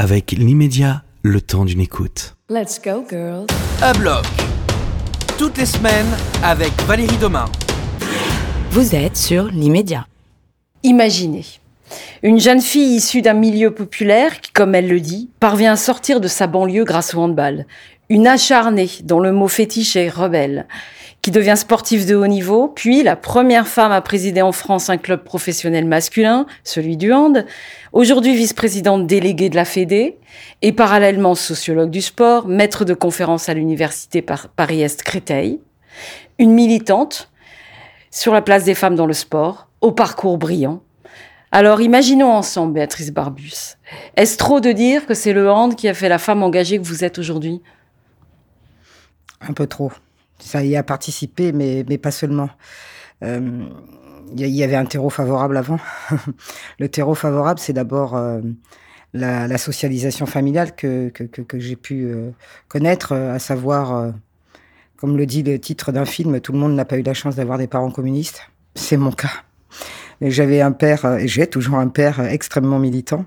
avec l'immédiat, le temps d'une écoute. Let's go, girls. À bloc. Toutes les semaines avec Valérie Domain. Vous êtes sur l'immédiat. Imaginez. Une jeune fille issue d'un milieu populaire qui, comme elle le dit, parvient à sortir de sa banlieue grâce au handball. Une acharnée dont le mot fétiche est rebelle, qui devient sportive de haut niveau, puis la première femme à présider en France un club professionnel masculin, celui du hand, aujourd'hui vice-présidente déléguée de la Fédé, et parallèlement sociologue du sport, maître de conférences à l'université Paris-Est Créteil, une militante sur la place des femmes dans le sport, au parcours brillant, alors imaginons ensemble, Béatrice Barbus. Est-ce trop de dire que c'est le hand qui a fait la femme engagée que vous êtes aujourd'hui? Un peu trop. Ça y a participé, mais, mais pas seulement. Il euh, y, avait un terreau favorable avant. le terreau favorable, c'est d'abord euh, la, socialisation familiale que, que, que, j'ai pu euh, connaître, à savoir, comme le dit le titre d'un film, tout le monde n'a pas eu la chance d'avoir des parents communistes. C'est mon cas. J'avais un père, et j'ai toujours un père extrêmement militant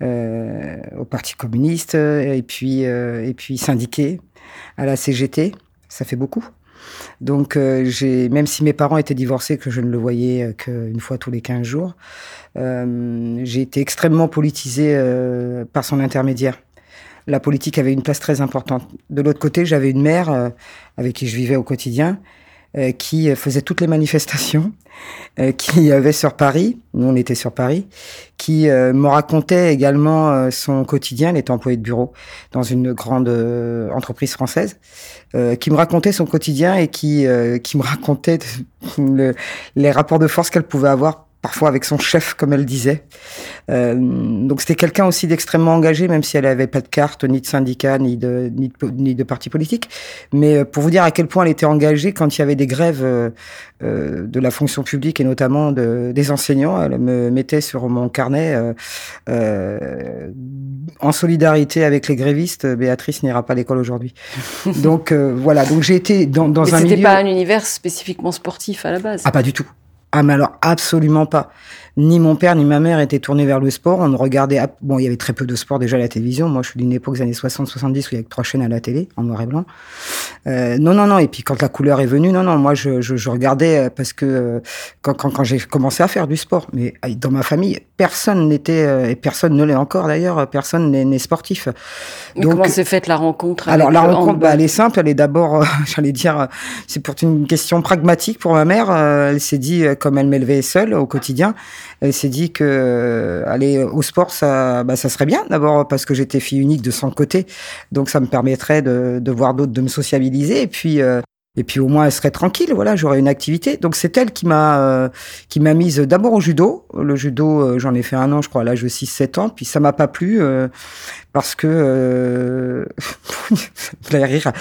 au Parti communiste, et puis, et puis syndiqué à la CGT. Ça fait beaucoup. Donc, euh, j'ai, même si mes parents étaient divorcés, que je ne le voyais euh, qu'une fois tous les 15 jours, euh, j'ai été extrêmement politisé euh, par son intermédiaire. La politique avait une place très importante. De l'autre côté, j'avais une mère avec qui je vivais au quotidien, euh, qui faisait toutes les manifestations, euh, qui avait sur Paris, nous on était sur Paris, qui euh, me racontait également son quotidien, elle était employée de bureau dans une grande entreprise française, qui me racontait son quotidien et qui, qui me racontait les rapports de force qu'elle pouvait avoir parfois avec son chef, comme elle disait. Euh, donc c'était quelqu'un aussi d'extrêmement engagé, même si elle n'avait pas de carte, ni de syndicat, ni de, ni de, ni de parti politique. Mais euh, pour vous dire à quel point elle était engagée quand il y avait des grèves euh, euh de la fonction publique et notamment de, des enseignants, elle me mettait sur mon carnet euh, en solidarité avec les grévistes, Béatrice n'ira pas à l'école aujourd'hui. donc voilà, donc j'ai été dans, dans Mais un milieu... C'était pas un univers spécifiquement sportif à la base. Ah pas du tout. Ah mais alors absolument pas ni mon père ni ma mère étaient tournés vers le sport. On regardait, bon, il y avait très peu de sport déjà à la télévision. Moi, je suis d'une époque des années 60-70 où il y avait trois chaînes à la télé, en noir et blanc. Euh, non, non, non. Et puis quand la couleur est venue, non, non, moi, je, je, je regardais euh, parce que euh, quand, quand, quand j'ai commencé à faire du sport, mais dans ma famille, personne n'était, euh, et personne ne l'est encore d'ailleurs, personne n'est sportif. Mais Donc, comment s'est faite la rencontre Alors, la rencontre, bah, elle est simple. Elle est d'abord, j'allais dire, c'est pour une question pragmatique pour ma mère. elle s'est dit, comme elle m'élevait seule au quotidien, elle s'est dit que euh, aller au sport, ça, bah, ça serait bien. D'abord parce que j'étais fille unique de son côté, donc ça me permettrait de, voir d'autres, de me sociabiliser. Et puis, euh, et puis au moins elle serait tranquille. Voilà, j'aurais une activité. Donc c'est elle qui m'a euh, qui m'a mise d'abord au judo. Le judo, j'en ai fait un an, je crois, à l'âge de 6-7 ans. Puis ça m'a pas plu parce que euh, rire.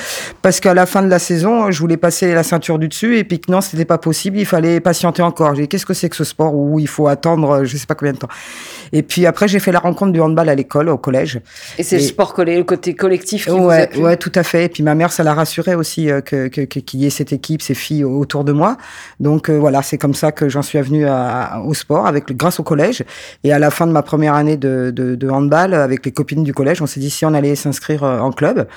Parce qu'à la fin de la saison je voulais passer la ceinture du dessus et puis que non c'était pas possible il fallait patienter encore. J'ai qu'est-ce que c'est que ce sport où il faut attendre je sais pas combien de temps. Et puis après j'ai fait la rencontre du handball à l'école au collège. Et c'est le sport collé le côté collectif qui ouais vous ouais tout à fait. Et puis ma mère ça l'a rassuré aussi euh, que qu'il y ait cette équipe ces filles autour de moi. Donc euh, voilà c'est comme ça que j'en suis venu au sport avec grâce au collège. Et à la fin de ma première année de, de, de handball avec les copines du collège. On s'est dit si on allait s'inscrire euh, en club.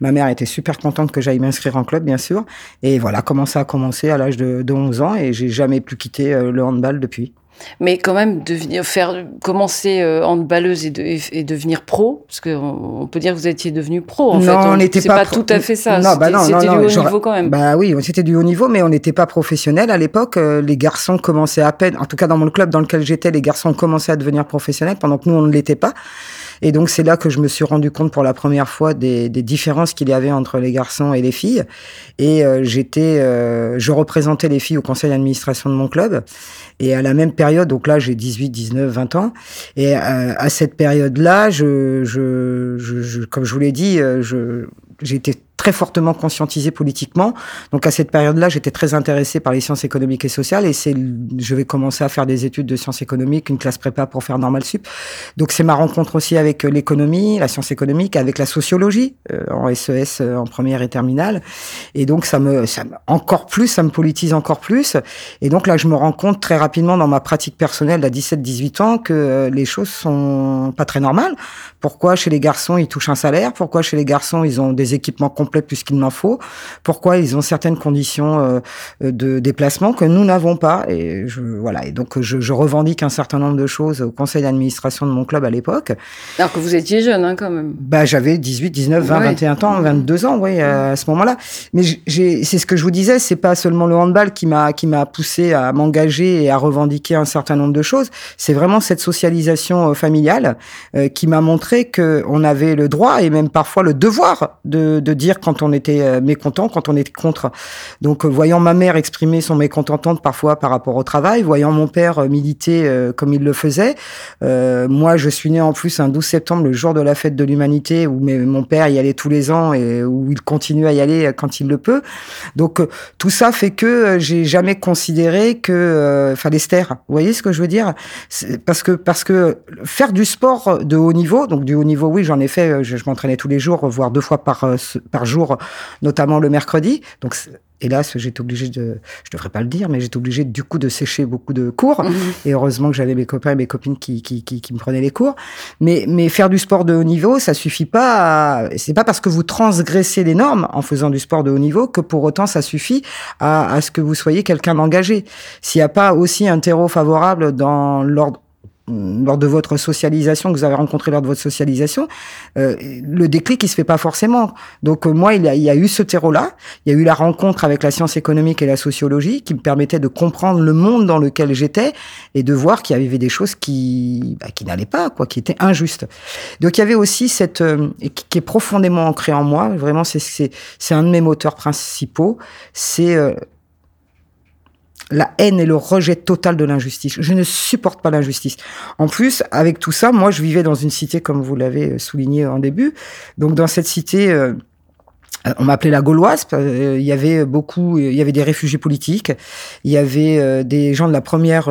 Ma mère était super contente que j'aille m'inscrire en club, bien sûr. Et voilà, comment ça a commencé à l'âge de, de 11 ans et j'ai jamais plus quitté euh, le handball depuis. Mais quand même, devenir, faire, commencer euh, handballeuse et, de, et, devenir pro, parce qu'on on peut dire que vous étiez devenu pro, en non, fait. on n'était pas, pas tout à fait ça. Non, bah non, c'était non, du non, haut niveau quand même. Bah oui, c'était du haut niveau, mais on n'était pas professionnel à l'époque. Les garçons commençaient à peine, en tout cas dans mon club dans lequel j'étais, les garçons commençaient à devenir professionnels pendant que nous, on ne l'était pas. Et donc c'est là que je me suis rendu compte pour la première fois des, des différences qu'il y avait entre les garçons et les filles. Et euh, j'étais, euh, je représentais les filles au conseil d'administration de mon club. Et à la même période, donc là j'ai 18, 19, 20 ans. Et euh, à cette période-là, je, je, je, je, comme je vous l'ai dit, euh, je, été très fortement conscientisé politiquement. Donc à cette période-là, j'étais très intéressé par les sciences économiques et sociales et c'est je vais commencer à faire des études de sciences économiques, une classe prépa pour faire normal sup. Donc c'est ma rencontre aussi avec euh, l'économie, la science économique, avec la sociologie euh, en SES euh, en première et terminale. Et donc ça me ça encore plus, ça me politise encore plus et donc là je me rends compte très rapidement dans ma pratique personnelle à 17-18 ans que les choses sont pas très normales. Pourquoi chez les garçons ils touchent un salaire? Pourquoi chez les garçons ils ont des équipements complets puisqu'il m'en faut. Pourquoi ils ont certaines conditions euh, de déplacement que nous n'avons pas. Et je, voilà. Et donc je, je, revendique un certain nombre de choses au conseil d'administration de mon club à l'époque. Alors que vous étiez jeune, hein, quand même. Bah j'avais 18, 19, 20, 21 ans, 22 ans, oui, à ce moment-là. Mais j'ai, c'est ce que je vous disais, c'est pas seulement le handball qui m'a qui m'a poussé à m'engager et à revendiquer un certain nombre de choses. C'est vraiment cette socialisation euh, familiale euh, qui m'a montré que on avait le droit et même parfois le devoir de, de dire quand on était euh, mécontent, quand on était contre. Donc, euh, voyant ma mère exprimer son mécontentement parfois par rapport au travail, voyant mon père euh, militer comme il le faisait, moi, je suis né en plus un 12 septembre, le jour de la fête de l'humanité, où mon père y allait tous les ans et où il continue à y aller quand il le peut. Donc, tout ça fait que j'ai jamais considéré que fallait se. Vous voyez ce que je veux dire? Parce que parce que faire du sport de haut niveau, donc du haut niveau, oui, j'en ai fait. Je, je m'entraînais tous les jours, voire deux fois par par jour, notamment le mercredi. Donc, hélas, j'étais obligé de, je devrais pas le dire, mais j'étais obligé du coup de sécher beaucoup de cours. Mhm. Et heureusement que j'avais mes copains et mes copines qui, qui, qui, me prenaient les cours. Mais, mais faire du sport de haut niveau, ça suffit pas. C'est pas parce que vous transgressez les normes en faisant du sport de haut niveau que pour autant ça suffit à, à ce que vous soyez quelqu'un d'engagé. S'il n'y a pas aussi un terreau favorable dans l'ordre lors de votre socialisation, que vous avez rencontré lors de votre socialisation, euh, le déclic, il se fait pas forcément. Donc euh, moi, il y, a, il y, a, eu ce terreau-là, il y a eu la rencontre avec la science économique et la sociologie qui me permettait de comprendre le monde dans lequel j'étais et de voir qu'il y avait des choses qui, bah, qui n'allaient pas, quoi, qui étaient injustes. Donc il y avait aussi cette, euh, qui est profondément ancré en moi, vraiment, c'est un de mes moteurs principaux, c'est la haine et le rejet total de l'injustice. Je ne supporte pas l'injustice. En plus, avec tout ça, moi, je vivais dans une cité, comme vous l'avez souligné en début. Donc, dans cette cité, euh, euh, on m'appelait la Gauloise. Euh, il y avait beaucoup, il y avait des réfugiés politiques, il y avait euh, des gens de la première,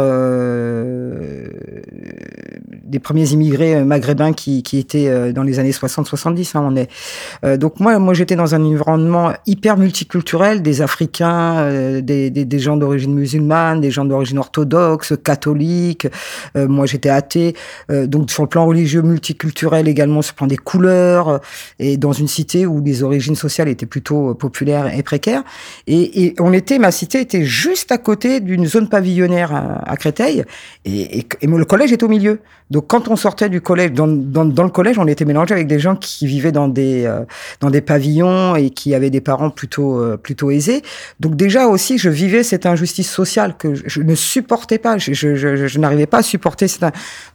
des premiers immigrés maghrébins qui, qui étaient dans les années 60-70. Hein, on est. donc moi, moi j'étais dans un environnement hyper multiculturel, des Africains, des, des, des, gens d'origine musulmane, des gens d'origine orthodoxe, catholique. moi j'étais athée. donc sur le plan religieux multiculturel également, sur le plan des couleurs, et dans une cité où les origines sociales était plutôt euh, populaire et précaire. Et, et, on était, ma cité était juste à côté d'une zone pavillonnaire à, Créteil, et, et, et, le collège est au milieu. Donc quand on sortait du collège, dans, dans, dans, le collège, on était mélangé avec des gens qui vivaient dans des euh, dans des pavillons et qui avaient des parents plutôt euh, plutôt aisés. Donc déjà aussi, je vivais cette injustice sociale que je, ne supportais pas. Je, je, je n'arrivais pas à supporter. Cette...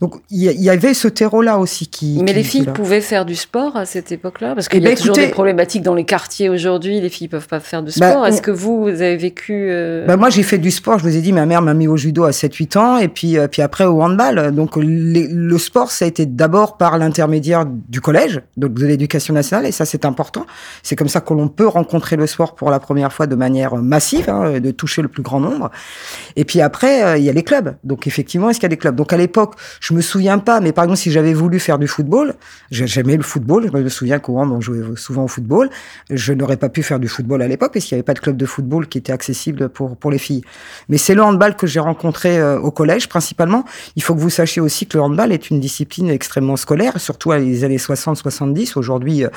Donc il y, avait ce terreau-là aussi qui. Mais les filles pouvaient faire du sport à cette époque-là, parce qu'il y a ben, toujours des problématiques dans les quartier aujourd'hui, les filles peuvent pas faire de bah, sport. Est-ce que vous, vous avez vécu euh, bah, Moi, j'ai fait du sport. Je vous ai dit, ma mère m'a mis au judo à 7-8 ans et puis, euh, puis après au handball. Donc le sport, ça a été d'abord par l'intermédiaire du collège, donc de l'éducation nationale, et ça c'est important. C'est comme ça que l'on peut rencontrer le sport pour la première fois de manière massive, hein, de toucher le plus grand nombre. Et puis après, euh, il y a les clubs. Donc effectivement, est-ce qu'il y a des clubs? Donc à l'époque, je me souviens pas, mais par exemple, si j'avais voulu faire du football, j'aimais le football. Je me souviens qu'au hand, on jouait souvent au football je n'aurais pas pu faire du football à l'époque parce qu'il n'y avait pas de club de football qui était accessible pour, pour les filles. Mais c'est le handball que j'ai rencontré euh, au collège principalement. Il faut que vous sachiez aussi que le handball est une discipline extrêmement scolaire, surtout à les années 60-70. Aujourd'hui, euh,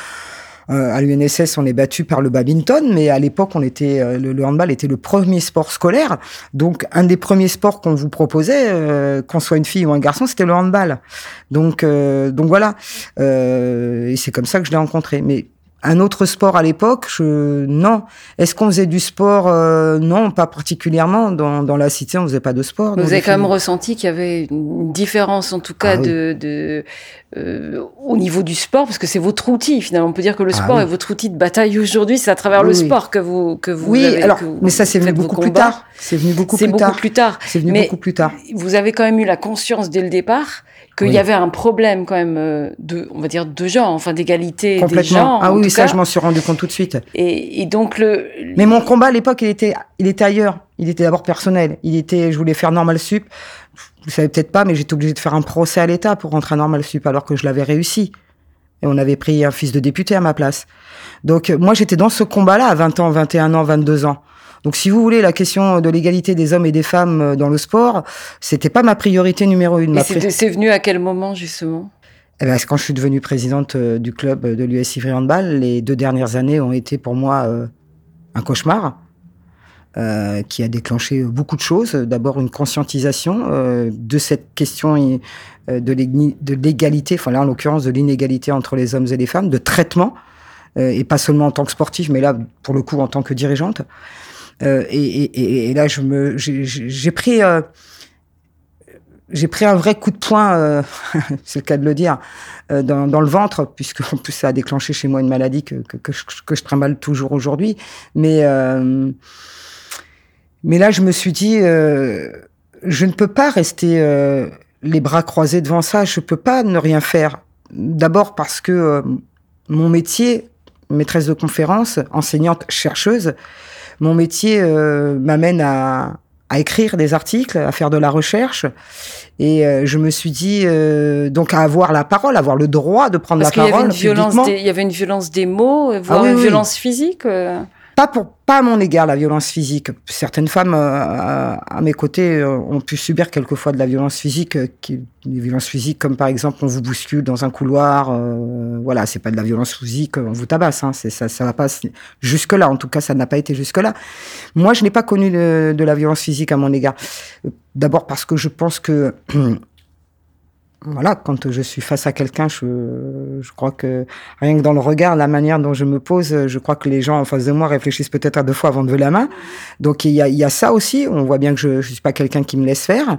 euh, à l'UNSS, on est battu par le badminton, mais à l'époque, on était le, handball était le premier sport scolaire. Donc, un des premiers sports qu'on vous proposait, qu'on soit une fille ou un garçon, c'était le handball. Donc, donc voilà. et c'est comme ça que je l'ai rencontré. Mais un autre sport à l'époque, je... non. Est-ce qu'on faisait du sport euh, Non, pas particulièrement. Dans, dans la cité, on faisait pas de sport. Vous avez quand même ressenti qu'il y avait une différence, en tout cas, ah de, de euh, au niveau du sport, parce que c'est votre outil. Finalement, on peut dire que le ah sport est votre outil de bataille aujourd'hui. C'est à travers le sport que vous que vous. Oui, alors, mais ça c'est venu beaucoup plus tard. C'est venu beaucoup plus tard. C'est beaucoup plus tard. C'est venu beaucoup plus tard. Vous avez quand même eu la conscience dès le départ qu'il Oui. y avait un problème quand même euh, de, on va dire, de genre, enfin d'égalité des Complètement. genres. ah oui, ça, cas. je m'en suis rendu compte tout de suite. Et, et donc le. Mais mon combat à l'époque, il était, il était ailleurs. Il était d'abord personnel. Il était, je voulais faire normal sup. Vous savez peut-être pas, mais j'étais obligé de faire un procès à l'État pour rentrer à normal sup, alors que je l'avais réussi. Et on avait pris un fils de député à ma place. Donc euh, moi, j'étais dans ce combat-là à 20 ans, 21 ans, 22 ans. Donc si vous voulez, la question de l'égalité des hommes et des femmes euh, dans le sport, c'était pas ma priorité numéro une. C'est venu à quel moment justement? Eh c'est quand je suis devenue présidente euh, du club de l'US Ivry Handball, les deux dernières années ont été pour moi euh, un cauchemar euh, qui a déclenché beaucoup de choses. D'abord une conscientisation euh, de cette question euh, de l'égalité, enfin là en l'occurrence de l'inégalité entre les hommes et les femmes, de traitement, euh, et pas seulement en tant que sportif, mais là pour le coup en tant que dirigeante. Euh, et, et- et- là j'ai- pris j'ai pris un vrai coup de poing, c'est le cas de le dire, dans, dans le ventre, puisque en plus ça a déclenché chez moi une maladie que, que, que, je, que je trimballe toujours aujourd'hui. Mais, mais là, je me suis dit, euh, je ne peux pas rester euh, les bras croisés devant ça, je peux pas ne rien faire. D'abord parce que euh, mon métier, maîtresse de conférence, enseignante, chercheuse, mon métier euh, m'amène à, à écrire des articles, à faire de la recherche. Et euh, je me suis dit, euh, donc à avoir la parole, avoir le droit de prendre Parce la qu'il parole une violence, publiquement. des, il y avait une violence des mots, euh, voire oui, une oui. violence physique. Pas pour pas à mon égard la violence physique. Certaines femmes euh, à, mes côtés euh, ont pu subir quelquefois de la violence physique, euh, des violences physiques comme par exemple on vous bouscule dans un couloir. voilà, c'est pas de la violence physique, on vous tabasse. Hein, ça, ça va pas jusque là. En tout cas, ça n'a pas été jusque là. Moi, je n'ai pas connu de la violence physique à mon égard. D'abord parce que je pense que voilà, quand je suis face à quelqu'un, je, je crois que rien que dans le regard, la manière dont je me pose, je crois que les gens en face de moi réfléchissent peut-être à deux fois avant de lever la main. Donc il y a, y a ça aussi. On voit bien que je ne suis pas quelqu'un qui me laisse faire.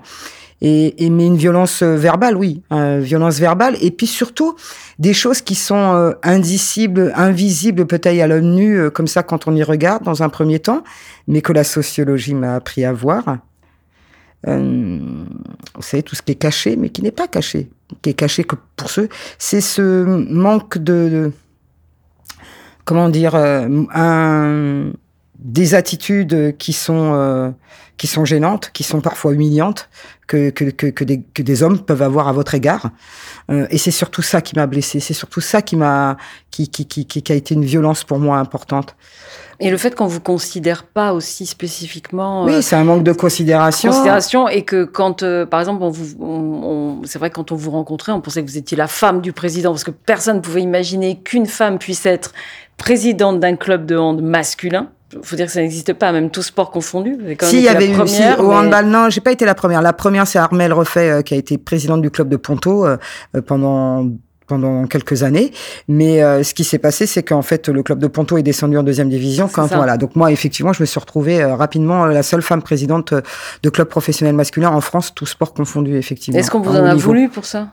Et, et mais une violence verbale, oui, euh, violence verbale. Et puis surtout des choses qui sont euh, indicibles, invisibles peut-être à l'œil nu, euh, comme ça quand on y regarde dans un premier temps, mais que la sociologie m'a appris à voir. Euh, vous savez, tout ce qui est caché, mais qui n'est pas caché, qui est caché que pour ceux, c'est ce manque de, de- comment dire, euh, un, des attitudes qui sont euh, qui sont gênantes, qui sont parfois humiliantes, que que, que, que, des, que des hommes peuvent avoir à votre égard. Euh, et c'est surtout ça qui m'a blessé, c'est surtout ça qui m'a qui, qui, qui, qui a été une violence pour moi importante. Et le fait qu'on vous considère pas aussi spécifiquement Oui, euh, c'est un manque de considération. considération et que quand, euh, par exemple, on vous, on, on- c'est vrai quand on vous rencontrait, on pensait que vous étiez la femme du président parce que personne ne pouvait imaginer qu'une femme puisse être présidente d'un club de hand masculin. Faut dire que ça n'existe pas, même tout sport confondu. Si, il y avait une, si, première, au mais- handball, non, j'ai pas été la première. La première, c'est Armelle Refait, euh, qui a été présidente du club de Ponto euh, pendant pendant quelques années. Mais euh, ce qui s'est passé, c'est qu'en fait, le club de Ponto est descendu en deuxième division. Quand voilà, donc moi, effectivement, je me suis retrouvée euh, rapidement euh, la seule femme présidente euh, de club professionnel masculin en France, tout sport confondu, effectivement. Est-ce qu'on vous en a niveau. voulu pour ça?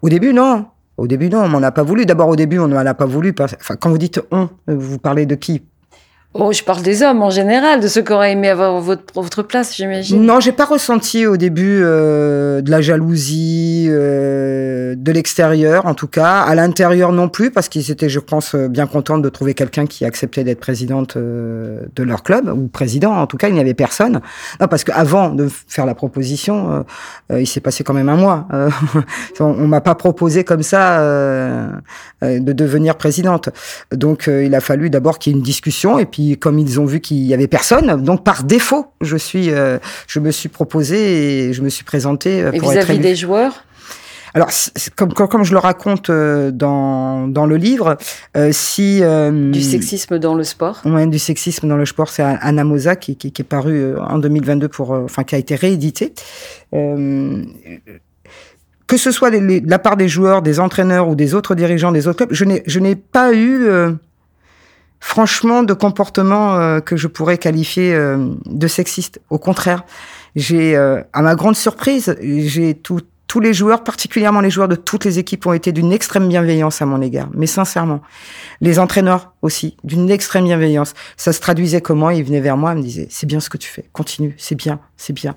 Au début, non. Au début, non, on m'en a pas voulu. D'abord, au début, on m'en a pas voulu. parce- Enfin, quand vous dites on, vous parlez de qui? Oh, je parle des hommes en général, de ceux qui auraient aimé avoir votre, votre place, j'imagine. Non, j'ai pas ressenti au début euh, de la jalousie euh, de l'extérieur, en tout cas, à l'intérieur non plus, parce qu'ils étaient, je pense, euh, bien contents de trouver quelqu'un qui acceptait d'être présidente euh, de leur club ou président. En tout cas, il n'y avait personne. Non, parce qu'avant de faire la proposition, euh, il s'est passé quand même un mois. On, on m'a pas proposé comme ça de devenir présidente. Donc, il a fallu d'abord qu'il y ait une discussion, et puis comme ils ont vu qu'il y avait personne, donc par défaut, je suis, euh, je me suis proposé et je me suis présenté euh, Et pour être vis-à-vis des joueurs? Alors, comme, comme, comme je le raconte euh, dans, dans le livre, euh, si... euh, du sexisme dans le sport? Ouais, du sexisme dans le sport, c'est Anna Mosa qui, qui, qui est paru en 2022 pour, enfin, qui a été réédité. Euh, que ce soit les- les- de la part des joueurs, des entraîneurs ou des autres dirigeants des autres clubs, je n'ai, je n'ai pas eu, franchement, de comportement euh, que je pourrais qualifier euh, de sexiste. Au contraire, j'ai, euh, à ma grande surprise, j'ai tout, tous les joueurs, particulièrement les joueurs de toutes les équipes, ont été d'une extrême bienveillance à mon égard. Mais sincèrement, les entraîneurs aussi, d'une extrême bienveillance. Ça se traduisait comment? Ils venaient vers moi, ils me disaient c'est bien ce que tu fais, continue, c'est bien, c'est bien.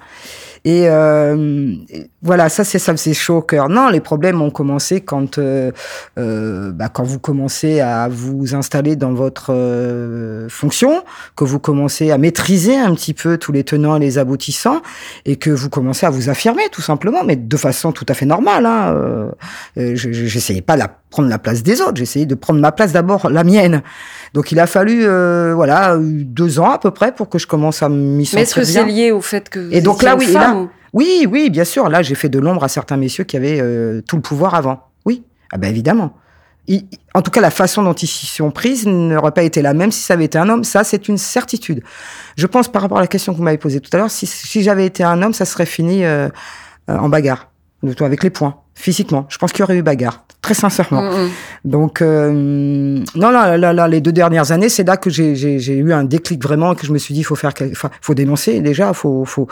Et euh, voilà, ça c'est ça faisait chaud au cœur. Non, les problèmes ont commencé quand euh, euh, bah, quand vous commencez à vous installer dans votre euh, fonction, que vous commencez à maîtriser un petit peu tous les tenants et les aboutissants, et que vous commencez à vous affirmer tout simplement, mais de façon tout à fait normale. Hein. Euh, J'essayais pas de prendre la place des autres, j'essayais de prendre ma place d'abord, la mienne. Donc il a fallu euh, voilà deux ans à peu près pour que je commence à m'y sentir Mais est-ce que c'est lié au fait que vous et donc là oui, là, oui, oui, bien sûr. Là, j'ai fait de l'ombre à certains messieurs qui avaient euh, tout le pouvoir avant. Oui, ah ben évidemment. Il- en tout cas, la façon dont ils s'y sont prises n'aurait pas été la même si ça avait été un homme. Ça, c'est une certitude. Je pense par rapport à la question que vous m'avez posée tout à l'heure, si, si j'avais été un homme, ça serait fini euh, euh, en bagarre, avec les poings, physiquement. Je pense qu'il y aurait eu bagarre, très sincèrement. Mm, mm. Donc, euh, non, là, là, là, les deux dernières années, c'est là que j'ai- eu un déclic vraiment et que je me suis dit, faut faire, faut dénoncer déjà, faut, faut.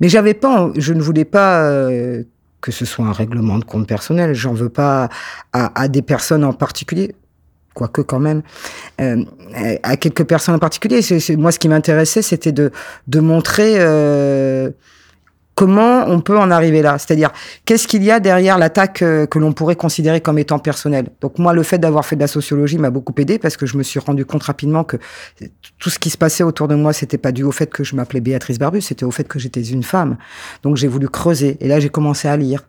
Mais j'avais pas, je ne voulais pas euh, que ce soit un règlement de compte personnel. J'en veux pas à, à des personnes en particulier. Quoique quand même, euh, à quelques personnes en particulier. Moi, ce qui m'intéressait, c'était de, de montrer euh, comment on peut en arriver là. C'est-à-dire, qu'est-ce qu'il y a derrière l'attaque euh, que l'on pourrait considérer comme étant personnelle? Donc moi, le fait d'avoir fait de la sociologie m'a beaucoup aidé parce que je me suis rendu compte rapidement que tout ce qui se passait autour de moi, c'était pas dû au fait que je m'appelais Béatrice Barbus, c'était au fait que j'étais une femme. Donc j'ai voulu creuser et là j'ai commencé à lire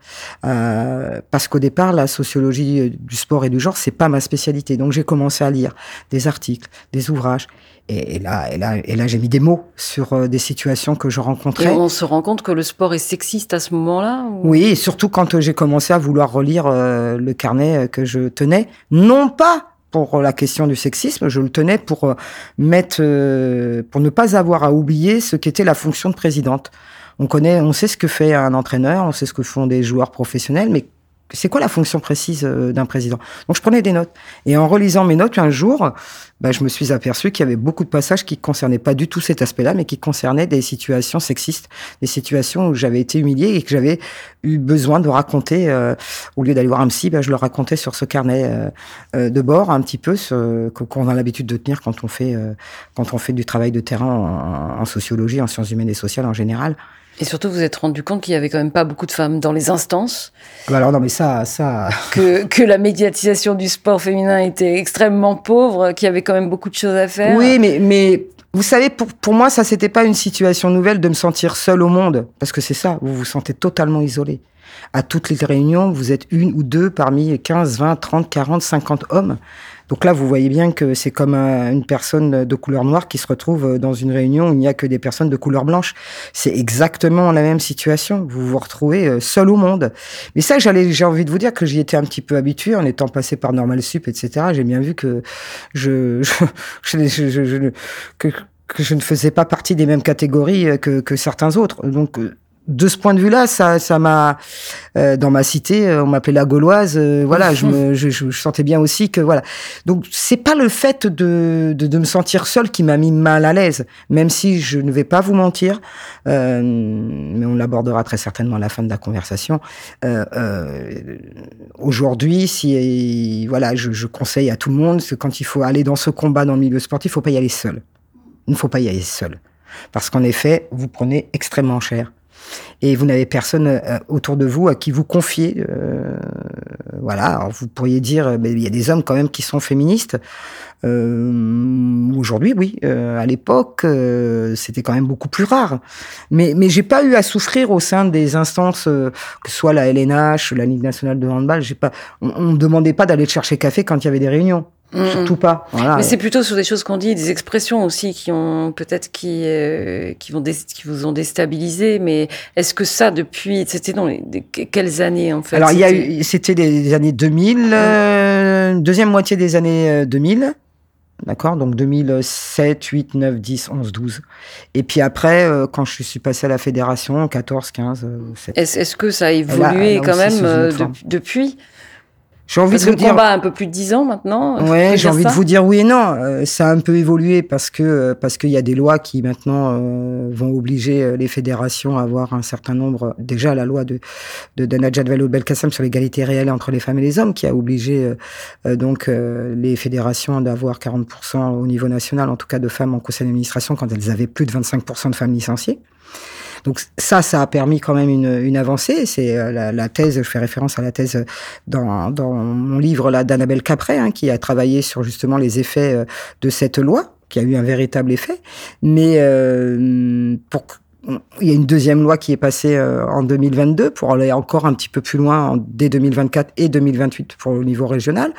Euh, parce qu'au départ, la sociologie euh, du sport et du genre, c'est pas ma spécialité. Donc j'ai commencé à lire des articles, des ouvrages. Et, et là, et là, et là, j'ai mis des mots sur euh, des situations que je Et rencontrais. on se rend compte que le sport est sexiste à ce moment-là ou- Oui, et surtout quand euh, j'ai commencé à vouloir relire euh, le carnet que je tenais, non pas pour la question du sexisme, je le tenais pour mettre, euh, pour ne pas avoir à oublier ce qu'était la fonction de présidente. On connaît, on sait ce que fait un entraîneur, on sait ce que font des joueurs professionnels, mais c'est quoi la fonction précise euh, d'un président? Donc je prenais des notes. Et en relisant mes notes un jour, bah, je me suis aperçu qu'il y avait beaucoup de passages qui concernaient pas du tout cet aspect-là, mais qui concernaient des situations sexistes, des situations où j'avais été humiliée et que j'avais eu besoin de raconter. euh, au lieu d'aller voir un psy, bah, je le racontais sur ce carnet euh, euh, de bord, un petit peu, ce, qu'on a l'habitude de tenir quand on fait euh, quand on fait du travail de terrain en sociologie, en sciences humaines et sociales en général. Et surtout, vous vous êtes rendu compte qu'il y avait quand même pas beaucoup de femmes dans les instances, Bah alors non, mais ça, ça. que, que la médiatisation du sport féminin était extrêmement pauvre, qu'il y avait quand même beaucoup de choses à faire. Oui, mais, mais vous savez, pour, pour moi, ça, c'était pas une situation nouvelle de me sentir seule au monde. Parce que c'est ça, vous vous sentez totalement isolé. À toutes les réunions, vous êtes une ou deux parmi 15, 20, 30, 40, 50 hommes. Donc là, vous voyez bien que c'est comme un- une personne de couleur noire qui se retrouve dans une réunion où il n'y a que des personnes de couleur blanche. C'est exactement la même situation. Vous vous retrouvez euh, seul au monde. Mais ça, j'allais, j'ai envie de vous dire que j'y étais un petit peu habitué en étant passé par Normal Sup, etc. J'ai bien vu que je, je, je, je- je- que, je ne faisais pas partie des mêmes catégories euh, que, que certains autres. Donc, euh, de ce point de vue-là, ça, ça m'a euh, dans ma cité, euh, on m'appelait la Gauloise. euh, voilà, je me, je, je- sentais bien aussi que voilà. Donc, c'est pas le fait de, de, de me sentir seule qui m'a mis mal à l'aise, même si je ne vais pas vous mentir, euh, mais on l'abordera très certainement à la fin de la conversation. Euh, euh, Aujourd'hui, si voilà, je, je conseille à tout le monde, c'est quand il faut aller dans ce combat dans le milieu sportif, il faut pas y aller seul. Il ne faut pas y aller seul, parce qu'en effet, vous prenez extrêmement cher et vous n'avez personne euh, autour de vous à qui vous confier. euh, voilà, alors vous pourriez dire, euh, mais il y a des hommes quand même qui sont féministes. Euh, Aujourd'hui, oui. Euh, à l'époque, euh, c'était quand même beaucoup plus rare. Mais, mais j'ai pas eu à souffrir au sein des instances, que ce soit la LNH, la Ligue nationale de handball. J'ai pas, on, demandait pas d'aller chercher café quand il y avait des réunions. Mhm. Surtout pas. Voilà. Mais c'est plutôt sur des choses qu'on dit, des expressions aussi qui ont peut-être qui euh, qui vont dé- qui vous ont déstabilisé. Mais est-ce que ça depuis c'était dans les quelles années en fait? Alors, il y a c'était- eu, c'était des années 2000, euh, deuxième moitié des années euh, 2000. D'accord? Donc 2007, 8, 9, 10, 11, 12. Et puis après, euh, quand je suis passé à la fédération, 14, 15, euh, 7. Est-ce est-ce que ça a évolué quand même euh, de- depuis? J'ai envie parce de vous dire. combat a un peu plus de dix ans maintenant. Ouais, j'ai envie de vous dire oui et non. Euh, ça a un peu évolué parce que euh, parce qu'il y a des lois qui maintenant euh, vont obliger les fédérations à avoir un certain nombre. Déjà, la loi de de, de Najat Vallaud-Belkacem sur l'égalité réelle entre les femmes et les hommes, qui a obligé donc les fédérations d'avoir 40% au niveau national, en tout cas de femmes en conseil d'administration, quand elles avaient plus de 25% de femmes licenciées. Donc ça, ça a permis quand même une, une avancée. C'est euh, la, la, thèse, je fais référence à la thèse dans, dans mon livre là d'Annabelle Capret, hein, qui a travaillé sur justement les effets euh, de cette loi qui a eu un véritable effet. Mais euh, pour il y a une deuxième loi qui est passée euh, en 2022 pour aller encore un petit peu plus loin en, dès 2024 et 2028 pour le niveau régional.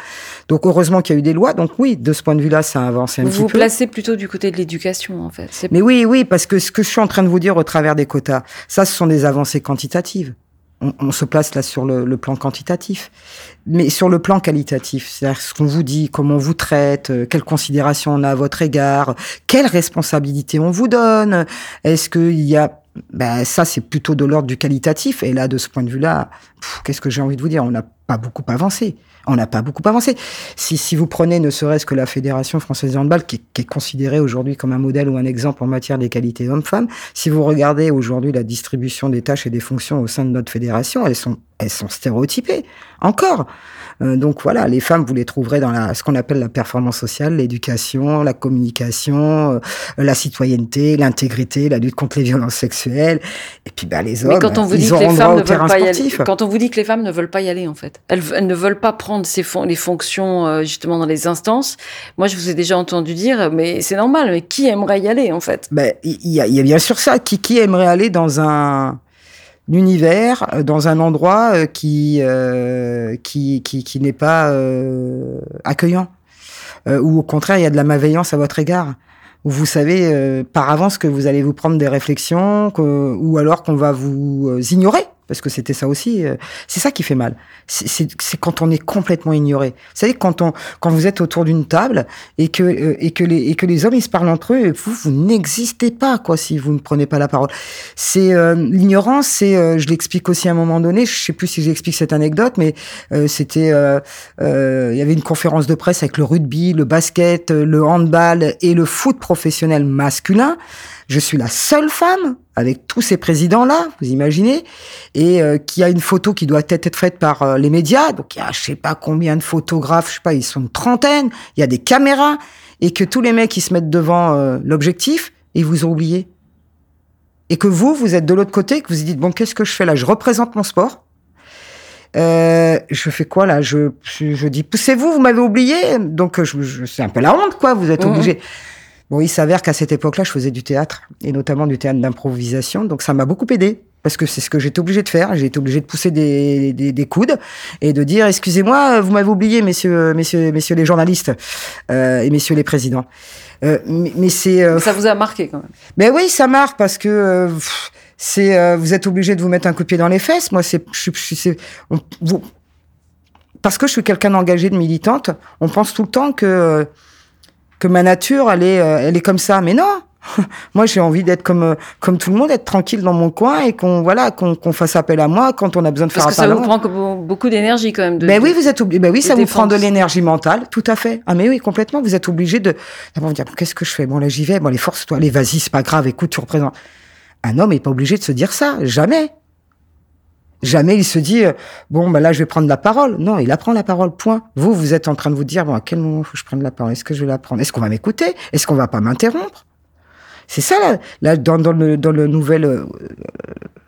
Donc heureusement qu'il y a eu des lois. Donc oui, de ce point de vue-là, ça a avancé un vous petit peu. Vous vous placez plutôt du côté de l'éducation en fait. Mais oui, oui, parce que ce que je suis en train de vous dire au travers des quotas, ça, ce sont des avancées quantitatives on, se place là sur le, plan quantitatif, mais sur le plan qualitatif, c'est-à-dire ce qu'on vous dit, comment on vous traite, euh, quelles considérations on a à votre égard, quelles responsabilités on vous donne, est-ce qu'il y a ben, ça, c'est plutôt de l'ordre du qualitatif. Et là, de ce point de vue-là, qu'est-ce que j'ai envie de vous dire? On n'a pas beaucoup avancé. On n'a pas beaucoup avancé. Si, si vous prenez ne serait-ce que la Fédération française de handball, qui, qui est considérée aujourd'hui comme un modèle ou un exemple en matière d'égalité hommes-femmes, si vous regardez aujourd'hui la distribution des tâches et des fonctions au sein de notre fédération, elles sont, elles sont stéréotypées. Encore. Euh, donc voilà, les femmes, vous les trouverez dans la, ce qu'on appelle la performance sociale, l'éducation, la communication, euh, la citoyenneté, l'intégrité, la lutte contre les violences sexuelles. Et puis bah, les hommes, Mais quand on vous dit que les femmes ne veulent pas y aller, quand on vous dit que les femmes ne veulent pas y aller, en fait, elles, elles ne veulent pas prendre ces les fonctions euh, justement dans les instances. Moi, je vous ai déjà entendu dire, mais c'est normal. Mais qui aimerait y aller, en fait? Ben, il y, a, y a bien sûr ça. Qui, qui aimerait aller dans un l'univers euh, dans un endroit euh, qui euh, qui, qui, qui n'est pas euh, accueillant. Euh, ou au contraire il y a de la malveillance à votre égard. Où vous savez par avance que vous allez vous prendre des réflexions que, ou alors qu'on va vous ignorer parce que c'était ça aussi. Euh, c'est ça qui fait mal. C'est quand on est complètement ignoré. Vous savez, quand on, quand vous êtes autour d'une table et que euh, et que les et que les hommes ils se parlent entre eux, vous vous n'existez pas quoi si vous ne prenez pas la parole. C'est euh, l'ignorance. C'est, je l'explique aussi à un moment donné. Je sais plus si j'explique cette anecdote, mais c'était, il y avait une conférence de presse avec le rugby, le basket, le handball et le foot professionnel masculin. Je suis la seule femme avec tous ces présidents-là, vous imaginez, et euh, qui a une photo qui doit être faite par euh, les médias. Donc il y a je sais pas combien de photographes, je sais pas, ils sont une trentaine. Il y a des caméras et que tous les mecs ils se mettent devant euh, l'objectif ils vous ont oublié. Et que vous, vous êtes de l'autre côté, que vous vous dites bon qu'est-ce que je fais là? Je représente mon sport. je fais quoi là? Je, je, dis poussez-vous, vous, m'avez oublié. Donc je, je c'est un peu la honte quoi. Vous êtes mmh. obligé. Bon, il s'avère qu'à cette époque-là, je faisais du théâtre, et notamment du théâtre d'improvisation, donc ça m'a beaucoup aidé, parce que c'est ce que j'étais obligé de faire. J'ai été obligé de pousser des, des, des coudes et de dire excusez-moi, vous m'avez oublié, messieurs, messieurs, messieurs les journalistes euh, et messieurs les présidents. Euh, mais, mais c'est. Euh, ça vous a marqué quand même. Ben oui, ça marque parce que. Euh, c'est euh, vous êtes obligé de vous mettre un coup de pied dans les fesses. Moi, c'est, je, je, vous, parce que je suis quelqu'un d'engagé, de militante. On pense tout le temps que que ma nature, elle est, euh, elle est comme ça. Mais non, moi j'ai envie d'être comme euh, comme tout le monde, être tranquille dans mon coin et qu'on voilà qu'on fasse appel à moi quand on a besoin de faire appel à moi. Parce que ça vous prend beaucoup d'énergie quand même. De, ben oui, vous êtes obligé. Ben oui, ça vous prend de l'énergie mentale, tout à fait. Ah mais oui, complètement. Vous êtes obligé de d'abord dire qu'est-ce que je fais? Bon là j'y vais. Bon les forces toi, allez vas-y, c'est pas grave. Écoute, tu représentes. Un homme est pas obligé de se dire ça, jamais. Jamais il se dit euh, bon bah là je vais prendre la parole. Non, il apprend la parole. Point. Vous vous êtes en train de vous dire bon à quel moment faut que je prenne la parole? Est-ce que je vais la prendre? Est-ce qu'on va m'écouter? Est-ce qu'on va pas m'interrompre? C'est ça là, là dans, dans, le dans le nouvel euh,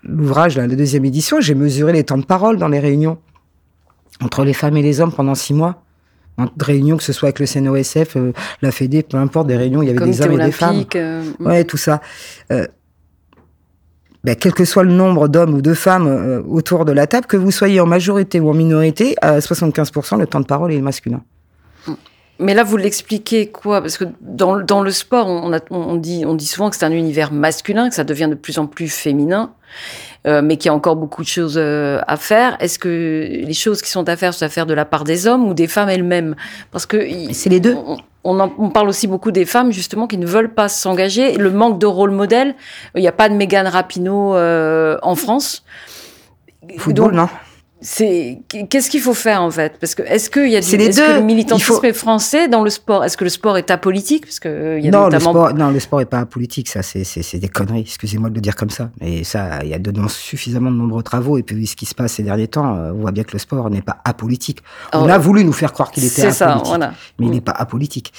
l'ouvrage la deuxième édition, j'ai mesuré les temps de parole dans les réunions entre les femmes et les hommes pendant six mois. En réunions, que ce soit avec le CNOSF, euh, la Fédé, peu importe, des réunions, il y avait des hommes et des femmes. ouais, tout ça. Ben, quel que soit le nombre d'hommes ou de femmes euh, autour de la table, que vous soyez en majorité ou en minorité, à 75%, le temps de parole est masculin. Mais là, vous l'expliquez quoi? Parce que dans, dans, le sport, on, a, on, dit, on dit souvent que c'est un univers masculin, que ça devient de plus en plus féminin, euh, mais qu'il y a encore beaucoup de choses euh, à faire. Est-ce que les choses qui sont à faire sont à faire de la part des hommes ou des femmes elles-mêmes? Parce que c'est les deux. On, on, parle aussi beaucoup des femmes justement qui ne veulent pas s'engager. Le manque de rôle modèle. Il n'y a pas de Mégane Rapinoe euh, en France. Football, non c'est qu'est-ce qu'il faut faire en fait? Parce que est-ce qu'il y a les est-ce que le militantisme faut- français dans le sport? Est-ce que le sport est apolitique? Parce que euh, il y a non, le sport, non, le sport est pas politique, ça, c'est, des conneries. Excusez-moi de le dire comme ça. Et ça, il y a de, non- suffisamment de nombreux travaux. Et puis, ce qui se passe ces derniers temps, euh, on voit bien que le sport n'est pas apolitique. On a voulu nous faire croire qu'il était c'est ça, apolitique. voilà. mais il Mm. n'est pas apolitique.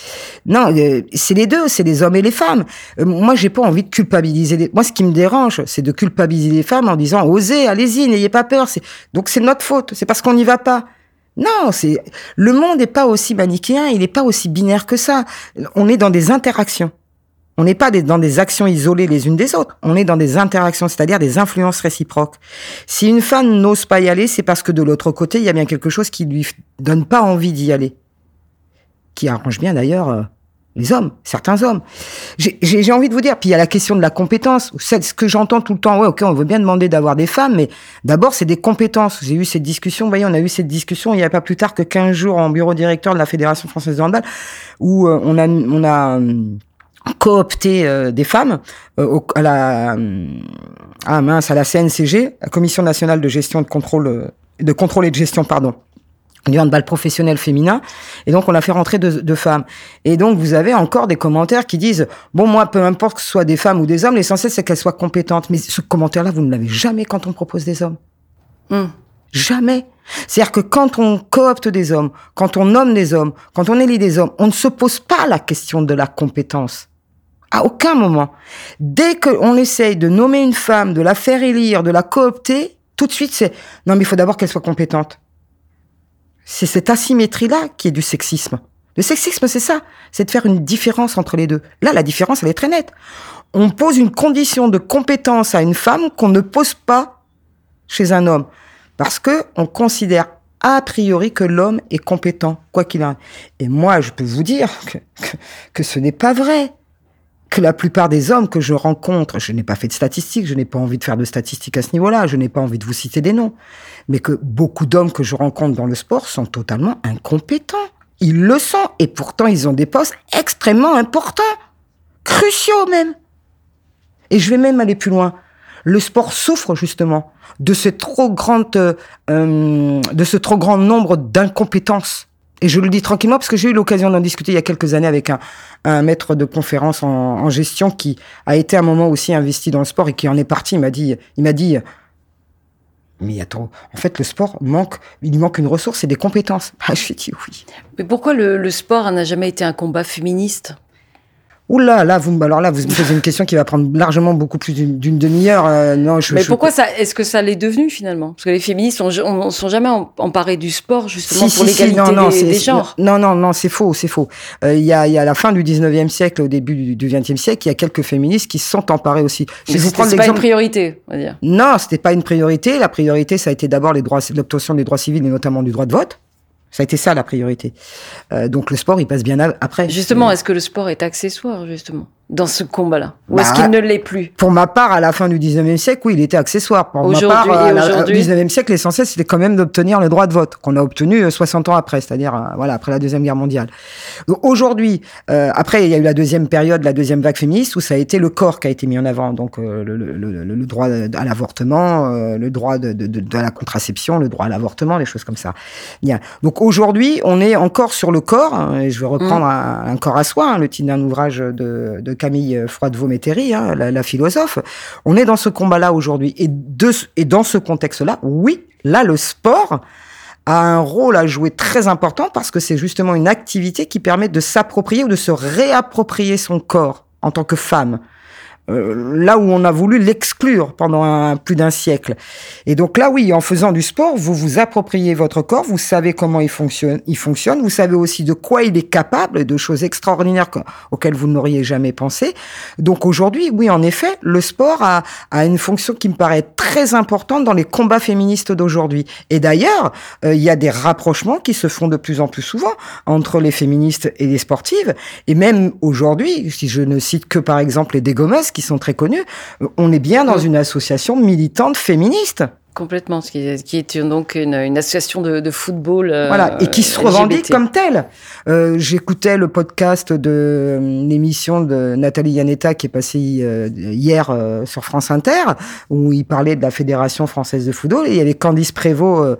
Non, euh, c'est les deux, c'est les hommes et les femmes. Euh, moi, j'ai pas envie de culpabiliser. Les... Moi, ce qui me dérange, c'est de culpabiliser les femmes en disant osez, allez-y, n'ayez pas peur. Donc c'est notre faute. C'est parce qu'on n'y va pas. Non, c'est le monde n'est pas aussi manichéen, il n'est pas aussi binaire que ça. On est dans des interactions. On n'est pas dans des actions isolées les unes des autres. On est dans des interactions, c'est-à-dire des influences réciproques. Si une femme n'ose pas y aller, c'est parce que de l'autre côté, il y a bien quelque chose qui lui donne pas envie d'y aller qui arrange bien d'ailleurs euh, les hommes, certains hommes. J'ai- envie de vous dire, puis il y a la question de la compétence. C'est ce que j'entends tout le temps. Ouais, ok, on veut bien demander d'avoir des femmes, mais d'abord c'est des compétences. J'ai eu cette discussion, vous voyez, on a eu cette discussion il y a pas plus tard que 15 jours en bureau directeur de la Fédération française de handball, où euh, on a, on a hum, coopté euh, des femmes euh, au- à la hum, ah mince à la CNCG, la Commission nationale de gestion de contrôle euh, de contrôle et de gestion pardon du handball professionnel féminin. Et donc, on a fait rentrer deux, deux femmes. Et donc, vous avez encore des commentaires qui disent, bon, moi, peu importe que ce soit des femmes ou des hommes, l'essentiel, c'est qu'elles soient compétentes. Mais ce commentaire-là, vous ne l'avez jamais quand on propose des hommes. Hum. Jamais. C'est-à-dire que quand on coopte des hommes, quand on nomme des hommes, quand on élit des hommes, on ne se pose pas la question de la compétence. À aucun moment. Dès qu'on essaye de nommer une femme, de la faire élire, de la coopter, tout de suite c'est non mais il faut d'abord qu'elle soit compétente. C'est cette asymétrie-là qui est du sexisme. Le sexisme, c'est ça, c'est de faire une différence entre les deux. Là, la différence, elle est très nette. On pose une condition de compétence à une femme qu'on ne pose pas chez un homme, parce que on considère a priori que l'homme est compétent, quoi qu'il en. Et moi, je peux vous dire que ce n'est pas vrai. Que la plupart des hommes que je rencontre, je n'ai pas fait de statistiques, je n'ai pas envie de faire de statistiques à ce niveau-là, je n'ai pas envie de vous citer des noms, mais que beaucoup d'hommes que je rencontre dans le sport sont totalement incompétents. Ils le sont, et pourtant ils ont des postes extrêmement importants, cruciaux même. Et je vais même aller plus loin. Le sport souffre justement de ce trop grand, euh, euh, de ce trop grand nombre d'incompétences. Et je le dis tranquillement parce que j'ai eu l'occasion d'en discuter il y a quelques années avec un, un maître de conférence en, gestion qui a été à un moment aussi investi dans le sport et qui en est parti. Il m'a dit, il m'a dit, mais attends, en fait, le sport manque, il manque une ressource, c'est des compétences. Ah, je lui ai dit oui. Mais pourquoi le sport n'a jamais été un combat féministe? Oula, là, vous, me- alors là, vous me posez une question qui va prendre largement beaucoup plus d'une demi-heure. Euh, non, je, Mais je- pourquoi ça Est-ce que ça l'est devenu finalement? Parce que les féministes ont, ont, sont jamais em- emparés du sport justement pour l'égalité des, c'est- des c'est- genres. Non, non, non, c'est faux, c'est faux. Euh, Il y, a, y a la fin du 19e siècle, au début du, du 20e siècle, il y a quelques féministes qui se sont emparés aussi. Mais vous prendre pas une priorité, on va dire. Non, c'était pas une priorité. La priorité, ça a été d'abord les droits, l'obtention des droits civils et notamment du droit de vote. Ça a été ça la priorité. Euh, donc le sport, il passe bien après. Justement, est-ce que le sport est accessoire justement? Dans ce combat-là Ou est-ce Bah, qu'il ne l'est plus? Pour ma part, à la fin du 19e siècle, oui, il était accessoire. Pour ma Aujourd'hui part, au 19e siècle, l'essentiel, c'était quand même d'obtenir le droit de vote, qu'on a obtenu euh, 60 ans après, c'est-à-dire euh, voilà après la Deuxième Guerre mondiale. Aujourd'hui, euh, après, il y a eu la deuxième période, la deuxième vague féministe, où ça a été le corps qui a été mis en avant. Donc euh, le, le- le- le droit à l'avortement, euh, le droit de, de, de, de la contraception, le droit à l'avortement, les choses comme ça. Bien. Donc aujourd'hui, on est encore sur le corps, hein, et je vais reprendre un, un corps à soi, hein, le titre d'un ouvrage de, de Camille Froidevaux-Métairie, hein, la, la philosophe. On est dans ce combat-là aujourd'hui. Et, et dans ce contexte-là, oui, là, le sport a un rôle à jouer très important parce que c'est justement une activité qui permet de s'approprier ou de se réapproprier son corps en tant que femme. Euh, là où on a voulu l'exclure pendant un- plus d'un siècle. Et donc là, oui, en faisant du sport, vous vous appropriez votre corps, vous savez comment il fonctionne, il fonctionne, vous savez aussi de quoi il est capable, de choses extraordinaires que- auxquelles vous n'auriez jamais pensé. Donc aujourd'hui, oui, en effet, le sport a, a une fonction qui me paraît très importante dans les combats féministes d'aujourd'hui. Et d'ailleurs, euh, il y a des rapprochements qui se font de plus en plus souvent entre les féministes et les sportives. Et même aujourd'hui, si je ne cite que par exemple les dégommeuses qui sont très connues, on est bien dans une association militante féministe Complètement, ce qui est, qui est donc une, une association de, de football. euh, Voilà, et qui se LGBT. revendique comme telle. Euh, J'écoutais le podcast de euh, l'émission de Nathalie Yanetta qui est passée hier sur France Inter, où il parlait de la Fédération française de football, et il y avait Candice Prévost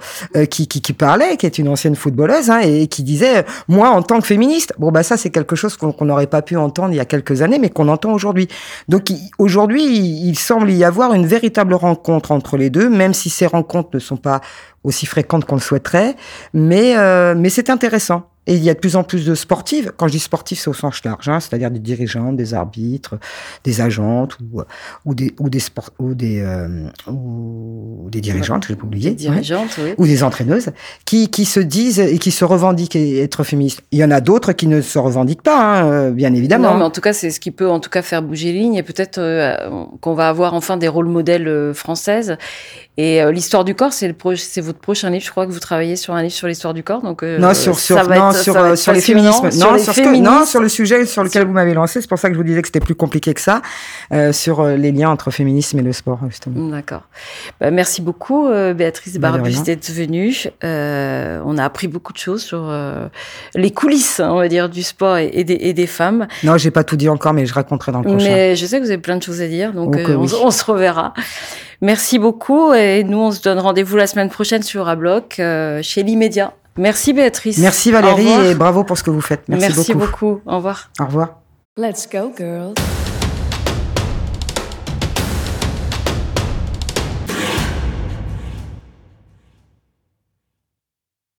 qui, qui, qui parlait, qui est une ancienne footballeuse, hein, et qui disait, moi, en tant que féministe, bon, bah ça, c'est quelque chose qu'on n'aurait pas pu entendre il y a quelques années, mais qu'on entend aujourd'hui. Donc aujourd'hui, il, il semble y avoir une véritable rencontre entre les deux, même si ces rencontres ne sont pas aussi fréquentes qu'on le souhaiterait, mais euh, mais c'est intéressant. Et il y a de plus en plus de sportives. Quand je dis sportives, c'est au sens large, hein, c'est-à-dire des dirigeantes, des arbitres, des agentes ou ou des ou des sport ou des euh, ou des dirigeantes, j'ai pas oublié, Des ouais dirigeantes, oui. ou des entraîneuses qui, qui se disent et qui se revendiquent être féministes. Il y en a d'autres qui ne se revendiquent pas, hein, euh, bien évidemment. Non, mais en tout cas, c'est ce qui peut en tout cas faire bouger les lignes et peut-être euh, qu'on va avoir enfin des rôles modèles euh, françaises. Et euh, l'histoire du corps, c'est le c'est votre prochain livre. Je crois que vous travaillez sur un livre sur l'histoire du corps. Donc euh, non, sur, sur, non, sur, euh, sur les féminismes. Sur non, les sur ce que- non, féministes. sur le sujet sur lequel vous m'avez lancé. C'est pour ça que je vous disais que c'était plus compliqué que ça, euh, sur euh, les liens entre féminisme et le sport, justement. D'accord. Bah, merci beaucoup, euh, Béatrice Bah, Barbus, d'être venue. Euh, on a appris beaucoup de choses sur les coulisses, hein, on va dire, du sport et, et des, et des femmes. Non, j'ai pas tout dit encore, mais je raconterai dans le prochain. Mais je sais que vous avez plein de choses à dire, donc on, oui. se- on se reverra. Merci beaucoup et nous, on se donne rendez-vous la semaine prochaine sur Abloc, chez l'immédiat. Merci Béatrice. Merci Valérie et bravo pour ce que vous faites. Merci, Merci beaucoup. beaucoup. Au revoir. Au revoir. Let's go, girls.